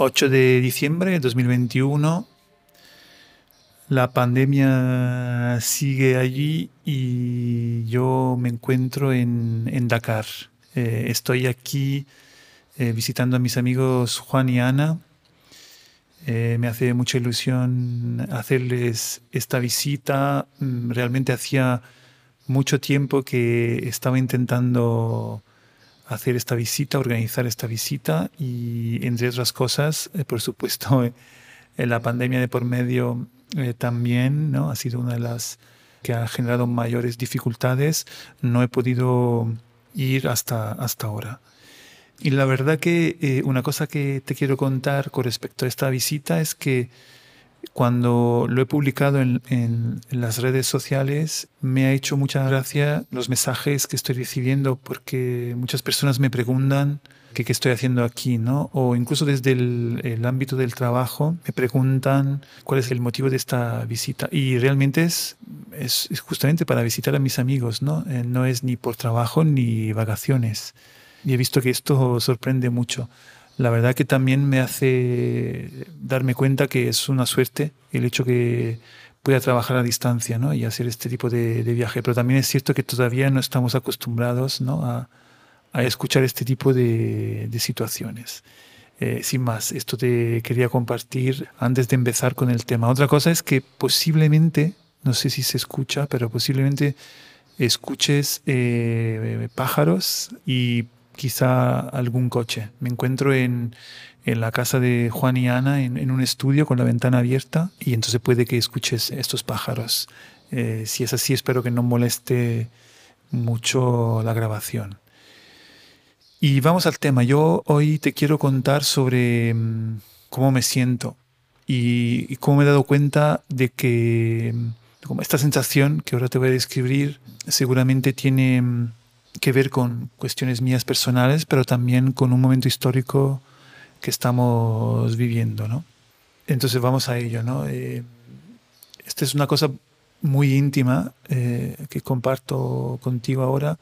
8 de diciembre de 2021. La pandemia sigue allí y yo me encuentro en, Dakar. Eh, estoy aquí eh, visitando a mis amigos Juan y Ana. Eh, me hace mucha ilusión hacerles esta visita. Mm, realmente hacía mucho tiempo que estaba intentando hacer esta visita, organizar esta visita y entre otras cosas, eh, por supuesto, eh, la pandemia de por medio eh, también ¿no? ha sido una de las que ha generado mayores dificultades. No he podido ir hasta, hasta ahora. Y la verdad que una cosa que te quiero contar con respecto a esta visita es que cuando lo he publicado en, las redes sociales, me ha hecho mucha gracia los mensajes que estoy recibiendo porque muchas personas me preguntan qué, estoy haciendo aquí, ¿no? O incluso desde el, ámbito del trabajo me preguntan cuál es el motivo de esta visita. Y realmente es, es, justamente para visitar a mis amigos, ¿no? Eh, no es ni por trabajo ni vacaciones. Y he visto que esto sorprende mucho la verdad que también me hace darme cuenta que es una suerte el hecho que pueda trabajar a distancia y hacer este tipo de, viaje. Pero también es cierto que todavía no estamos acostumbrados a, escuchar este tipo de, situaciones. Eh, sin más, esto te quería compartir antes de empezar con el tema. Otra cosa es que posiblemente, no sé si se escucha, pero posiblemente escuches eh, pájaros y quizá algún coche. Me encuentro en, la casa de Juan y Ana en, un estudio con la ventana abierta y entonces puede que escuches estos pájaros. Eh, si es así, espero que no moleste mucho la grabación. Y vamos al tema. Yo hoy te quiero contar sobre mm, cómo me siento y, cómo me he dado cuenta de que mm, esta sensación que ahora te voy a describir seguramente tiene mm, que ver con cuestiones mías personales, pero también con un momento histórico que estamos viviendo, ¿no? Entonces vamos a ello, ¿no? Eh, esta es una cosa muy íntima eh, que comparto contigo ahora,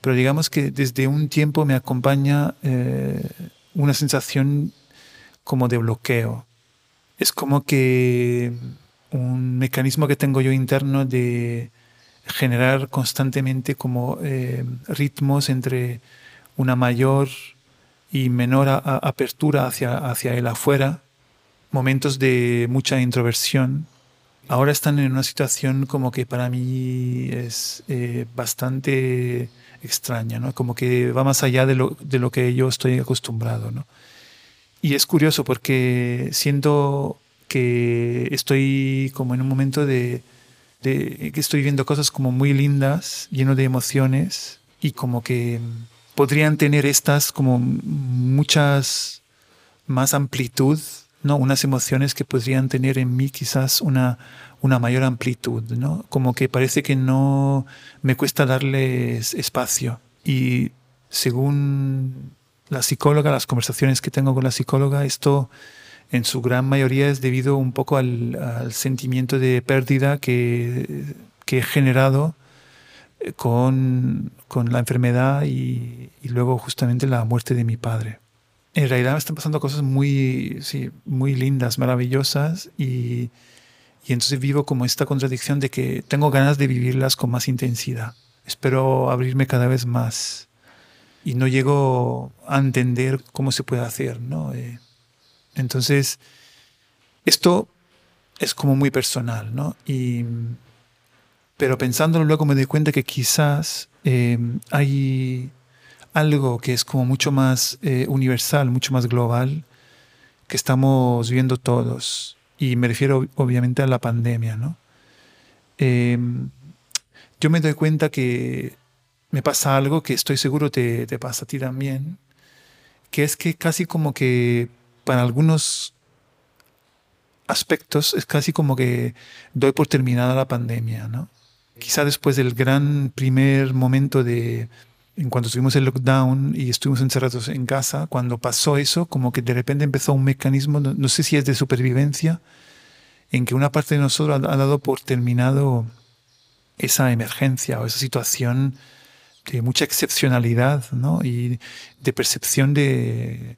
pero digamos que desde un tiempo me acompaña eh, una sensación como de bloqueo. Es como que un mecanismo que tengo yo interno de generar constantemente como eh, ritmos entre una mayor y menor apertura hacia, hacia el afuera, momentos de mucha introversión. Ahora están en una situación como que para mí es eh, bastante extraña, ¿no? como que va más allá de lo, de lo que yo estoy acostumbrado. ¿no? Y es curioso porque siento que estoy como en un momento de, de que estoy viendo cosas como muy lindas, lleno de emociones y como que podrían tener estas como muchas más amplitud, ¿no? Unas emociones que podrían tener en mí quizás una, una mayor amplitud, ¿no? Como que parece que no me cuesta darles espacio. Y según la psicóloga, las conversaciones que tengo con la psicóloga, esto en su gran mayoría es debido un poco al, sentimiento de pérdida que, he generado eh, con, la enfermedad y, luego justamente la muerte de mi padre. En realidad me están pasando cosas muy, muy lindas, maravillosas y, y entonces vivo como esta contradicción de que tengo ganas de vivirlas con más intensidad. Espero abrirme cada vez más y no llego a entender cómo se puede hacer, ¿no? Eh, entonces, esto es como muy personal, ¿no? Y, pero pensándolo luego me doy cuenta que quizás eh, hay algo que es como mucho más eh, universal, mucho más global, que estamos viendo todos. Y me refiero obviamente a la pandemia, ¿no? Em, yo me doy cuenta que me pasa algo que estoy seguro te, te pasa a ti también, que es que casi como que para algunos aspectos es casi como que doy por terminada la pandemia, ¿no? Quizá después del gran primer momento de, en cuanto tuvimos el lockdown y estuvimos encerrados en casa, cuando pasó eso, como que de repente empezó un mecanismo, no, sé si es de supervivencia, en que una parte de nosotros ha, dado por terminado esa emergencia o esa situación de mucha excepcionalidad ¿no? y de percepción de,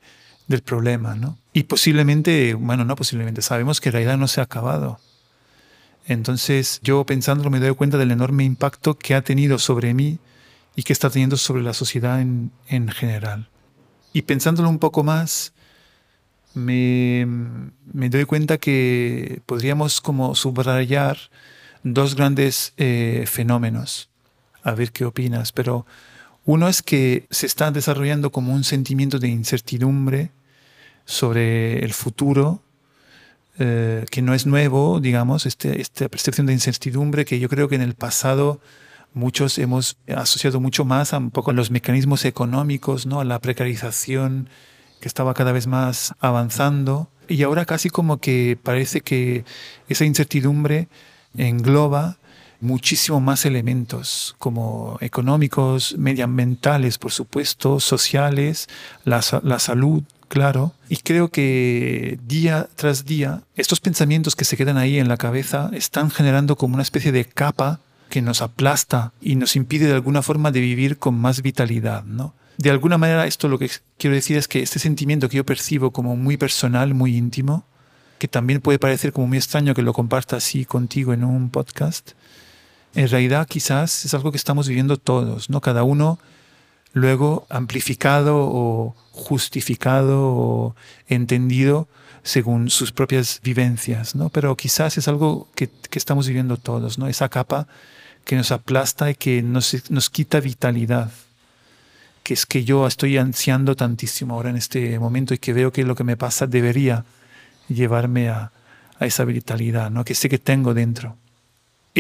del problema, ¿no? Y posiblemente, bueno, no posiblemente, sabemos que en realidad no se ha acabado. Entonces yo pensándolo me doy cuenta del enorme impacto que ha tenido sobre mí y que está teniendo sobre la sociedad en, en general. Y pensándolo un poco más, me, me, doy cuenta que podríamos como subrayar dos grandes eh, fenómenos. A ver qué opinas, pero uno es que se está desarrollando como un sentimiento de incertidumbre sobre el futuro, eh, que no es nuevo, digamos, este, esta percepción de incertidumbre que yo creo que en el pasado muchos hemos asociado mucho más a un los mecanismos económicos, ¿no? a la precarización que estaba cada vez más avanzando. Y ahora casi como que parece que esa incertidumbre engloba muchísimo más elementos, como económicos, medioambientales, por supuesto, sociales, la salud, claro. Y creo que día tras día, estos pensamientos que se quedan ahí en la cabeza están generando como una especie de capa que nos aplasta y nos impide de alguna forma de vivir con más vitalidad, ¿no? De alguna manera esto lo que quiero decir es que este sentimiento que yo percibo como muy personal, muy íntimo, que también puede parecer como muy extraño que lo comparta así contigo en un podcast, en realidad quizás es algo que estamos viviendo todos, ¿no? Cada uno luego amplificado o justificado o entendido según sus propias vivencias, ¿no? Pero quizás es algo que, que estamos viviendo todos, ¿no? Esa capa que nos aplasta y que nos, nos quita vitalidad, que es que yo estoy ansiando tantísimo ahora en este momento y que veo que lo que me pasa debería llevarme a, a esa vitalidad, ¿no? que sé que tengo dentro.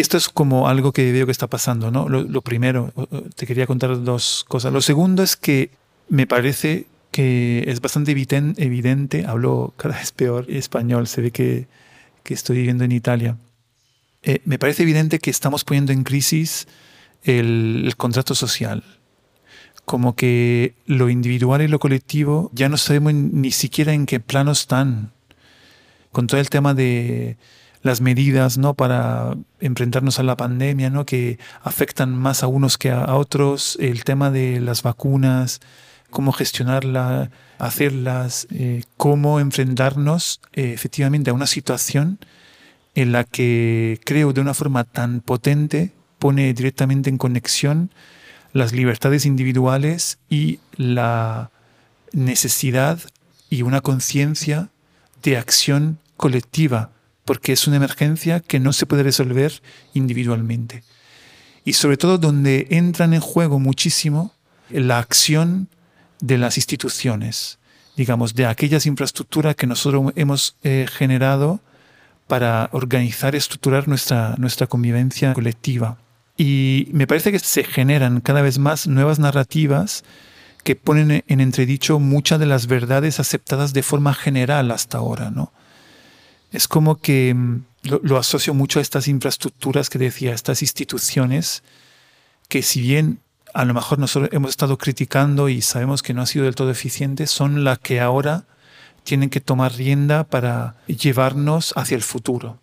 Esto es como algo que veo que está pasando, ¿no? Lo, lo, primero, te quería contar dos cosas. Lo segundo es que me parece que es bastante evidente, evidente hablo cada vez peor español, se ve que, que estoy viviendo en Italia eh, me parece evidente que estamos poniendo en crisis el, el, contrato social. Como que lo individual y lo colectivo ya no sabemos ni siquiera en qué plano están. Con todo el tema de las medidas ¿no? para enfrentarnos a la pandemia, ¿no? que afectan más a unos que a otros, el tema de las vacunas, cómo gestionarlas, hacerlas, eh, cómo enfrentarnos eh, efectivamente a una situación en la que creo de una forma tan potente pone directamente en conexión las libertades individuales y la necesidad y una conciencia de acción colectiva, porque es una emergencia que no se puede resolver individualmente. Y sobre todo donde entran en juego muchísimo la acción de las instituciones, digamos, de aquellas infraestructuras que nosotros hemos eh, generado para organizar estructurar nuestra, nuestra convivencia colectiva. Y me parece que se generan cada vez más nuevas narrativas que ponen en entredicho muchas de las verdades aceptadas de forma general hasta ahora, ¿no? Es como que mm, lo, lo, asocio mucho a estas infraestructuras que decía, estas instituciones, que si bien a lo mejor nosotros hemos estado criticando y sabemos que no ha sido del todo eficiente, son las que ahora tienen que tomar rienda para llevarnos hacia el futuro,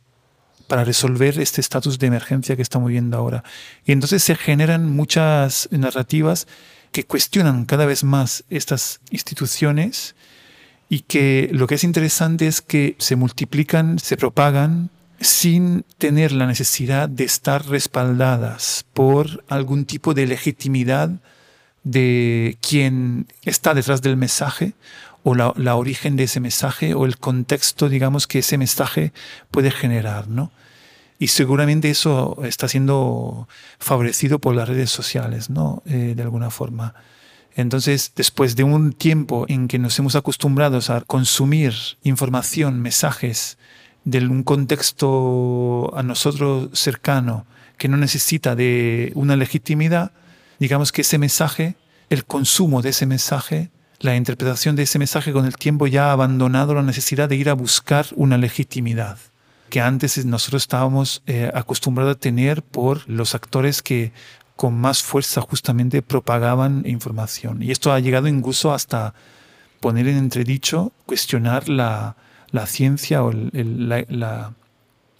para resolver este estatus de emergencia que estamos viviendo ahora. Y entonces se generan muchas narrativas que cuestionan cada vez más estas instituciones y que lo que es interesante es que se multiplican, se propagan sin tener la necesidad de estar respaldadas por algún tipo de legitimidad de quien está detrás del mensaje o la, la, origen de ese mensaje o el contexto, digamos, que ese mensaje puede generar, ¿no? Y seguramente eso está siendo favorecido por las redes sociales, ¿no? Eh, de alguna forma. Entonces, después de un tiempo en que nos hemos acostumbrado a consumir información, mensajes de un contexto a nosotros cercano que no necesita de una legitimidad, digamos que ese mensaje, el consumo de ese mensaje, la interpretación de ese mensaje con el tiempo ya ha abandonado la necesidad de ir a buscar una legitimidad que antes nosotros estábamos eh, acostumbrados a tener por los actores que con más fuerza justamente propagaban información. Y esto ha llegado incluso hasta poner en entredicho, cuestionar la, la ciencia o la, la,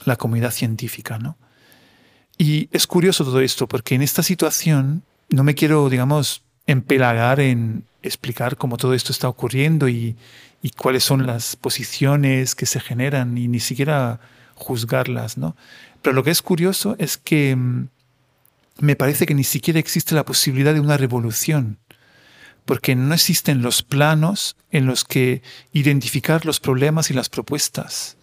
la, comunidad científica. ¿no? Y es curioso todo esto, porque en esta situación no me quiero, digamos, empelagar en explicar cómo todo esto está ocurriendo y, y cuáles son las posiciones que se generan y ni siquiera juzgarlas, ¿no? Pero lo que es curioso es que mm, me parece que ni siquiera existe la posibilidad de una revolución, porque no existen los planos en los que identificar los problemas y las propuestas.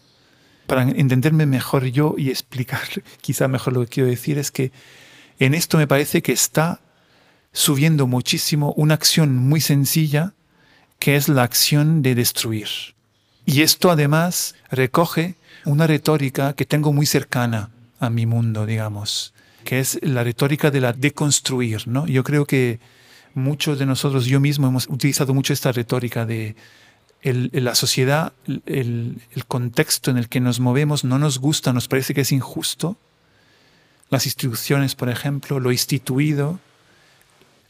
Para entenderme mejor yo y explicar quizá mejor lo que quiero decir es que en esto me parece que está subiendo muchísimo una acción muy sencilla que es la acción de destruir. Y esto además recoge una retórica que tengo muy cercana a mi mundo, digamos, que es la retórica de la deconstruir, ¿no? Yo creo que muchos de nosotros, yo mismo, hemos utilizado mucho esta retórica de la sociedad, el, el contexto en el que nos movemos no nos gusta, nos parece que es injusto. Las instituciones, por ejemplo, lo instituido,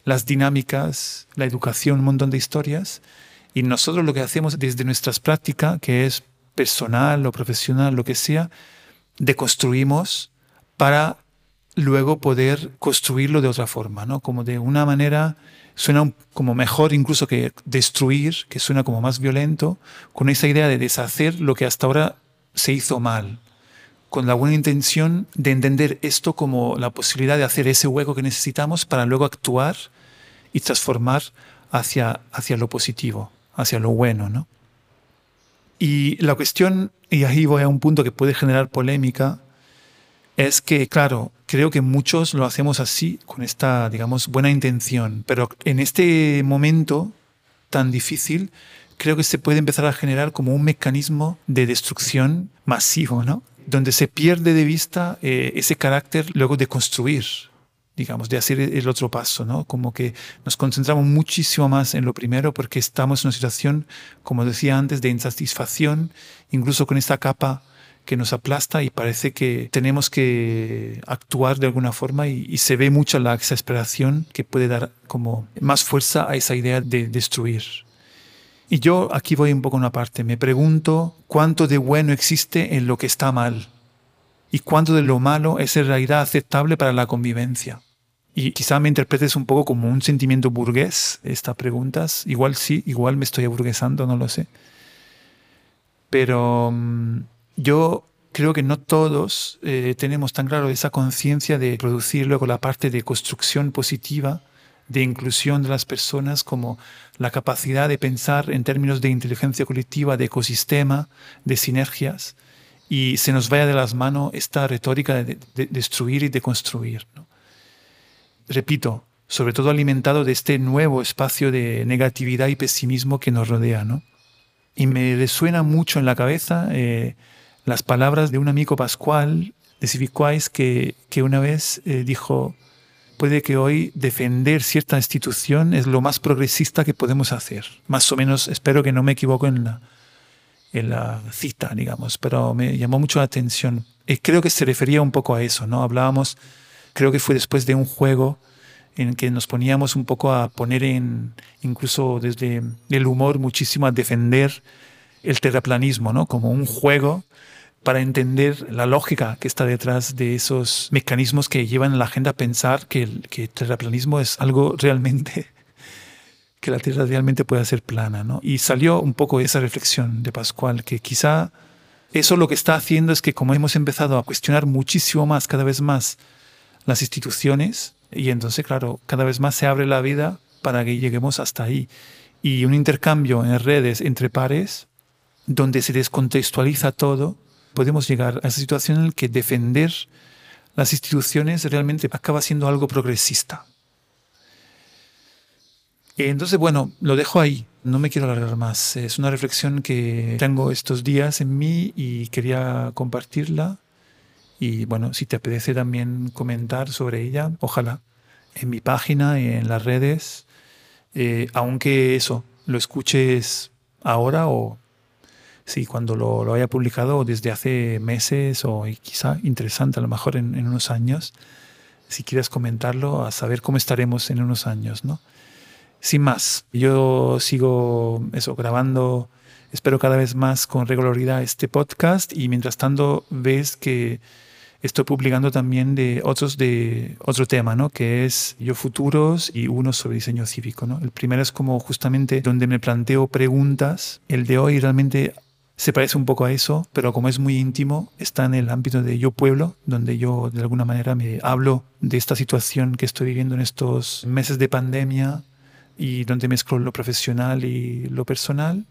las dinámicas, la educación, un montón de historias. Y nosotros lo que hacemos desde nuestras prácticas, que es personal o profesional, lo que sea, deconstruimos para luego poder construirlo de otra forma, ¿no? Como de una manera, suena como mejor incluso que destruir, que suena como más violento, con esa idea de deshacer lo que hasta ahora se hizo mal, con la buena intención de entender esto como la posibilidad de hacer ese hueco que necesitamos para luego actuar y transformar hacia, hacia lo positivo hacia lo bueno, ¿no? Y la cuestión, y ahí voy a un punto que puede generar polémica, es que, claro, creo que muchos lo hacemos así, con esta, digamos, buena intención, pero en este momento tan difícil, creo que se puede empezar a generar como un mecanismo de destrucción masivo, ¿no? Donde se pierde de vista eh, ese carácter luego de construir, digamos, de hacer el otro paso, ¿no? Como que nos concentramos muchísimo más en lo primero porque estamos en una situación, como decía antes, de insatisfacción, incluso con esta capa que nos aplasta y parece que tenemos que actuar de alguna forma y, se ve mucho la exasperación que puede dar como más fuerza a esa idea de destruir. Y yo aquí voy un poco a una parte, me pregunto cuánto de bueno existe en lo que está mal y cuánto de lo malo es en realidad aceptable para la convivencia. Y quizá me interpretes un poco como un sentimiento burgués estas preguntas. Igual sí, igual me estoy aburguesando, no lo sé. Pero mm, yo creo que no todos eh, tenemos tan claro esa conciencia de producir luego la parte de construcción positiva, de inclusión de las personas, como la capacidad de pensar en términos de inteligencia colectiva, de ecosistema, de sinergias y se nos vaya de las manos esta retórica de, destruir y de construir. Repito, sobre todo alimentado de este nuevo espacio de negatividad y pesimismo que nos rodea. ¿no? Y me resuena mucho en la cabeza eh, las palabras de un amigo Pascual de Civic que, que una vez eh, dijo, puede que hoy defender cierta institución es lo más progresista que podemos hacer. Más o menos, espero que no me equivoco en la, en la cita, digamos, pero me llamó mucho la atención. Y creo que se refería un poco a eso, ¿no? Hablábamos, creo que fue después de un juego en que nos poníamos un poco a poner en, incluso desde el humor, muchísimo a defender el terraplanismo, ¿no? Como un juego para entender la lógica que está detrás de esos mecanismos que llevan a la agenda a pensar que el, que el terraplanismo es algo realmente que la Tierra realmente pueda ser plana. ¿no? Y salió un poco esa reflexión de Pascual, que quizá eso lo que está haciendo es que como hemos empezado a cuestionar muchísimo más, cada vez más, las instituciones, y entonces, claro, cada vez más se abre la vida para que lleguemos hasta ahí. Y un intercambio en redes entre pares, donde se descontextualiza todo, podemos llegar a esa situación en la que defender las instituciones realmente acaba siendo algo progresista. Entonces, bueno, lo dejo ahí. No me quiero alargar más. Es una reflexión que tengo estos días en mí y quería compartirla. Y bueno, si te apetece también comentar sobre ella, ojalá, en mi página, en las redes, eh, aunque eso, lo escuches ahora o sí, cuando lo, lo, haya publicado desde hace meses o quizá interesante a lo mejor en, en unos años, si quieres comentarlo, a saber cómo estaremos en unos años, ¿no? sin más, yo sigo eso, grabando, espero cada vez más con regularidad este podcast y mientras tanto ves que estoy publicando también de otros de otro tema, ¿no? Que es yo futuros y uno sobre diseño cívico, ¿no? El primero es como justamente donde me planteo preguntas. El de hoy realmente se parece un poco a eso, pero como es muy íntimo, está en el ámbito de yo pueblo, donde yo de alguna manera me hablo de esta situación que estoy viviendo en estos meses de pandemia y donde mezclo lo profesional y lo personal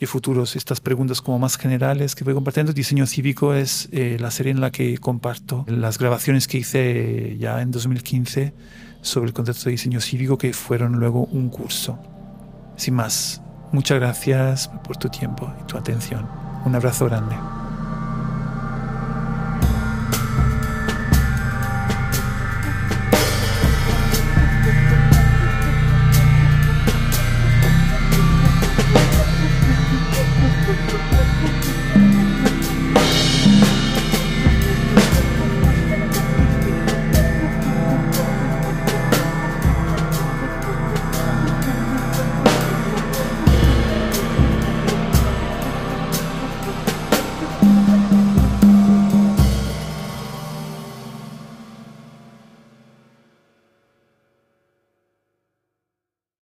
y futuros, estas preguntas como más generales que voy compartiendo. Diseño cívico es eh, la serie en la que comparto las grabaciones que hice ya en 2015 sobre el concepto de diseño cívico que fueron luego un curso. Sin más, muchas gracias por tu tiempo y tu atención. Un abrazo grande.